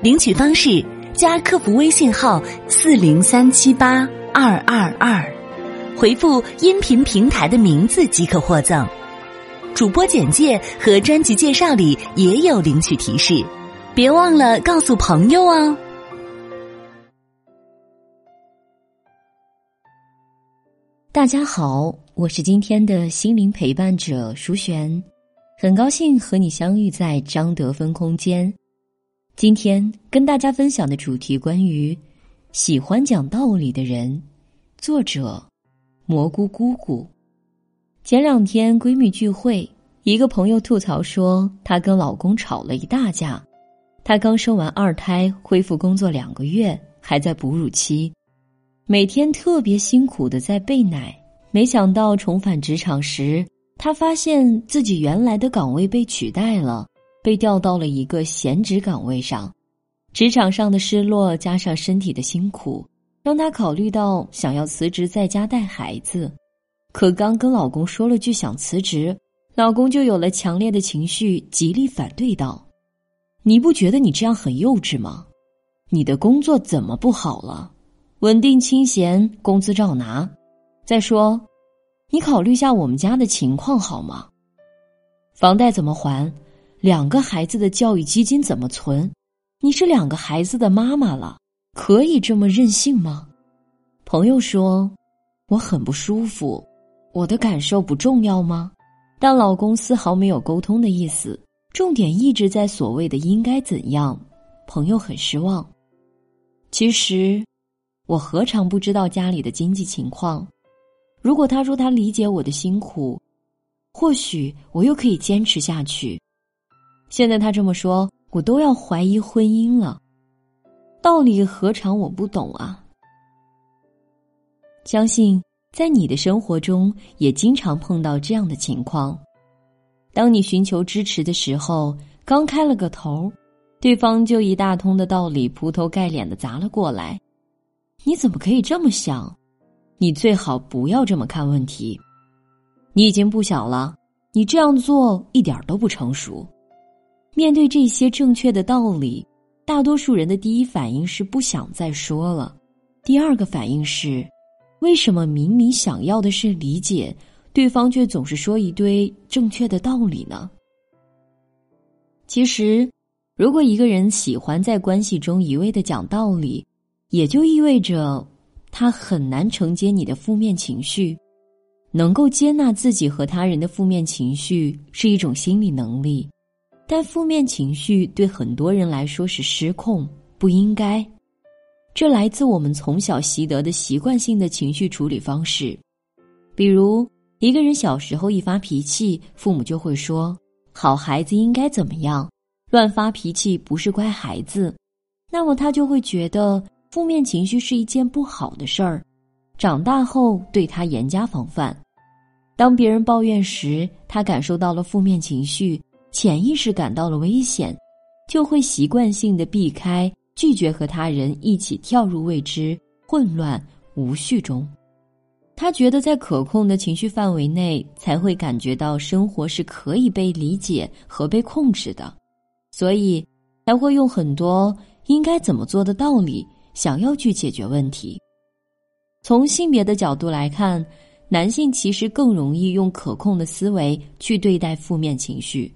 领取方式：加客服微信号四零三七八二二二，回复音频平台的名字即可获赠。主播简介和专辑介绍里也有领取提示，别忘了告诉朋友哦。大家好，我是今天的心灵陪伴者舒璇。很高兴和你相遇在张德芬空间。今天跟大家分享的主题关于喜欢讲道理的人。作者：蘑菇姑姑。前两天闺蜜聚会，一个朋友吐槽说，她跟老公吵了一大架。她刚生完二胎，恢复工作两个月，还在哺乳期，每天特别辛苦的在备奶。没想到重返职场时。她发现自己原来的岗位被取代了，被调到了一个闲职岗位上。职场上的失落加上身体的辛苦，让他考虑到想要辞职在家带孩子。可刚跟老公说了句想辞职，老公就有了强烈的情绪，极力反对道：“你不觉得你这样很幼稚吗？你的工作怎么不好了？稳定清闲，工资照拿。再说。”你考虑下我们家的情况好吗？房贷怎么还？两个孩子的教育基金怎么存？你是两个孩子的妈妈了，可以这么任性吗？朋友说，我很不舒服，我的感受不重要吗？但老公丝毫没有沟通的意思，重点一直在所谓的应该怎样。朋友很失望。其实，我何尝不知道家里的经济情况？如果他说他理解我的辛苦，或许我又可以坚持下去。现在他这么说，我都要怀疑婚姻了。道理何尝我不懂啊？相信在你的生活中也经常碰到这样的情况：当你寻求支持的时候，刚开了个头，对方就一大通的道理铺头盖脸的砸了过来。你怎么可以这么想？你最好不要这么看问题，你已经不小了，你这样做一点都不成熟。面对这些正确的道理，大多数人的第一反应是不想再说了，第二个反应是，为什么明明想要的是理解，对方却总是说一堆正确的道理呢？其实，如果一个人喜欢在关系中一味的讲道理，也就意味着。他很难承接你的负面情绪，能够接纳自己和他人的负面情绪是一种心理能力，但负面情绪对很多人来说是失控，不应该。这来自我们从小习得的习惯性的情绪处理方式，比如一个人小时候一发脾气，父母就会说：“好孩子应该怎么样？乱发脾气不是乖孩子。”那么他就会觉得。负面情绪是一件不好的事儿，长大后对他严加防范。当别人抱怨时，他感受到了负面情绪，潜意识感到了危险，就会习惯性的避开，拒绝和他人一起跳入未知、混乱、无序中。他觉得在可控的情绪范围内，才会感觉到生活是可以被理解和被控制的，所以才会用很多应该怎么做的道理。想要去解决问题。从性别的角度来看，男性其实更容易用可控的思维去对待负面情绪，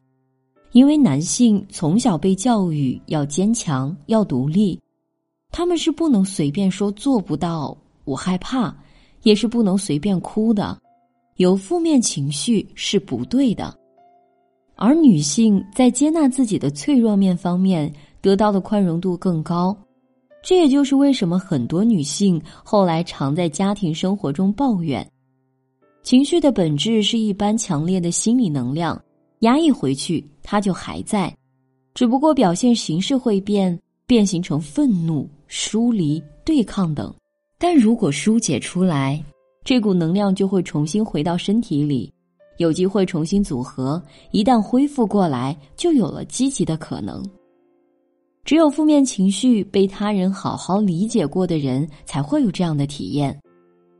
因为男性从小被教育要坚强、要独立，他们是不能随便说做不到、我害怕，也是不能随便哭的，有负面情绪是不对的。而女性在接纳自己的脆弱面方面得到的宽容度更高。这也就是为什么很多女性后来常在家庭生活中抱怨，情绪的本质是一般强烈的心理能量，压抑回去它就还在，只不过表现形式会变，变形成愤怒、疏离、对抗等。但如果疏解出来，这股能量就会重新回到身体里，有机会重新组合。一旦恢复过来，就有了积极的可能。只有负面情绪被他人好好理解过的人，才会有这样的体验。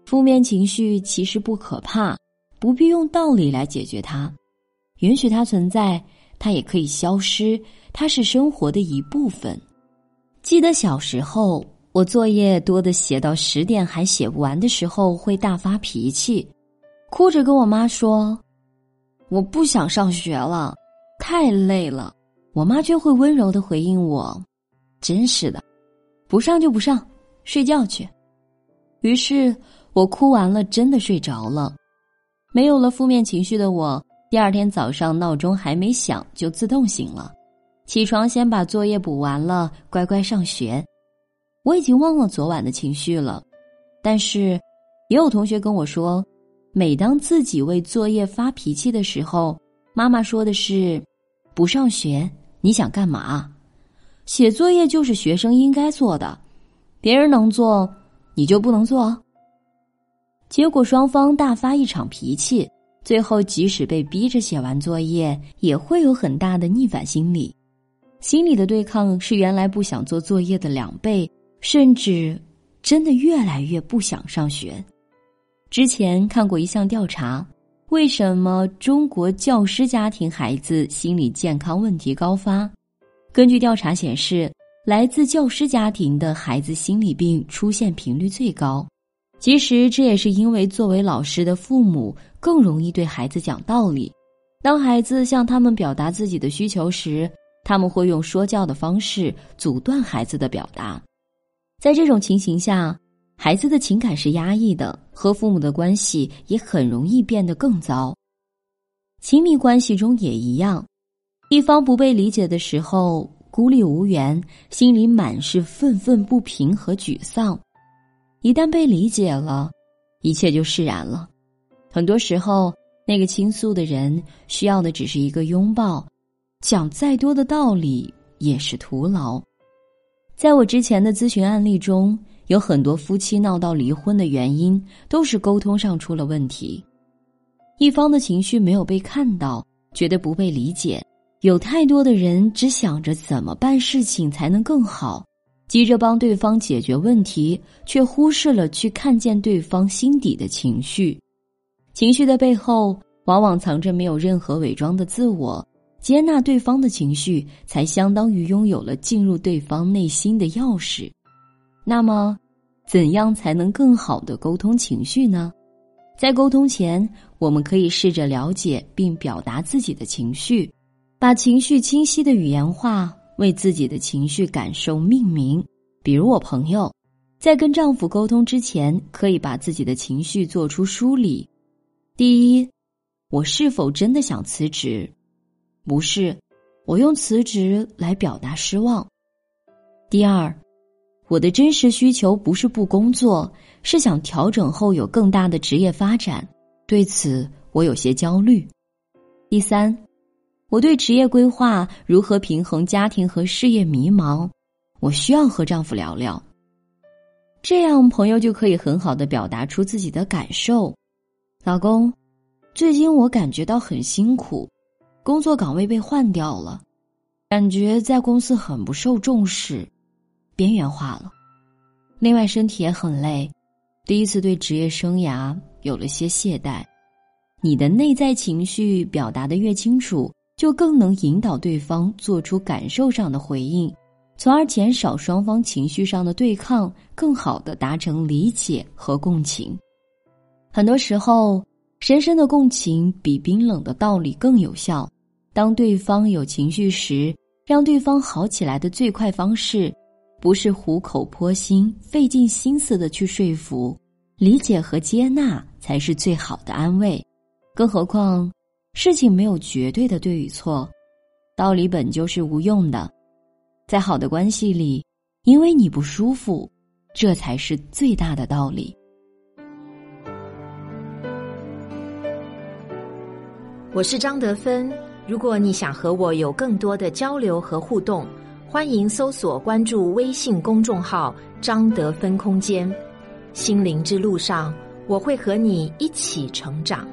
负面情绪其实不可怕，不必用道理来解决它，允许它存在，它也可以消失，它是生活的一部分。记得小时候，我作业多的写到十点还写不完的时候，会大发脾气，哭着跟我妈说：“我不想上学了，太累了。”我妈却会温柔的回应我：“真是的，不上就不上，睡觉去。”于是我哭完了，真的睡着了。没有了负面情绪的我，第二天早上闹钟还没响就自动醒了，起床先把作业补完了，乖乖上学。我已经忘了昨晚的情绪了，但是也有同学跟我说，每当自己为作业发脾气的时候，妈妈说的是：“不上学。”你想干嘛？写作业就是学生应该做的，别人能做，你就不能做。结果双方大发一场脾气，最后即使被逼着写完作业，也会有很大的逆反心理。心理的对抗是原来不想做作业的两倍，甚至真的越来越不想上学。之前看过一项调查。为什么中国教师家庭孩子心理健康问题高发？根据调查显示，来自教师家庭的孩子心理病出现频率最高。其实这也是因为作为老师的父母更容易对孩子讲道理。当孩子向他们表达自己的需求时，他们会用说教的方式阻断孩子的表达。在这种情形下。孩子的情感是压抑的，和父母的关系也很容易变得更糟。亲密关系中也一样，一方不被理解的时候，孤立无援，心里满是愤愤不平和沮丧；一旦被理解了，一切就释然了。很多时候，那个倾诉的人需要的只是一个拥抱，讲再多的道理也是徒劳。在我之前的咨询案例中。有很多夫妻闹到离婚的原因都是沟通上出了问题，一方的情绪没有被看到，觉得不被理解。有太多的人只想着怎么办事情才能更好，急着帮对方解决问题，却忽视了去看见对方心底的情绪。情绪的背后，往往藏着没有任何伪装的自我。接纳对方的情绪，才相当于拥有了进入对方内心的钥匙。那么。怎样才能更好的沟通情绪呢？在沟通前，我们可以试着了解并表达自己的情绪，把情绪清晰的语言化，为自己的情绪感受命名。比如，我朋友在跟丈夫沟通之前，可以把自己的情绪做出梳理：第一，我是否真的想辞职？不是，我用辞职来表达失望。第二。我的真实需求不是不工作，是想调整后有更大的职业发展。对此，我有些焦虑。第三，我对职业规划如何平衡家庭和事业迷茫，我需要和丈夫聊聊。这样，朋友就可以很好的表达出自己的感受。老公，最近我感觉到很辛苦，工作岗位被换掉了，感觉在公司很不受重视。边缘化了，另外身体也很累，第一次对职业生涯有了些懈怠。你的内在情绪表达的越清楚，就更能引导对方做出感受上的回应，从而减少双方情绪上的对抗，更好的达成理解和共情。很多时候，深深的共情比冰冷的道理更有效。当对方有情绪时，让对方好起来的最快方式。不是虎口婆心、费尽心思的去说服、理解和接纳，才是最好的安慰。更何况，事情没有绝对的对与错，道理本就是无用的。在好的关系里，因为你不舒服，这才是最大的道理。我是张德芬，如果你想和我有更多的交流和互动。欢迎搜索关注微信公众号“张德芬空间”。心灵之路上，我会和你一起成长。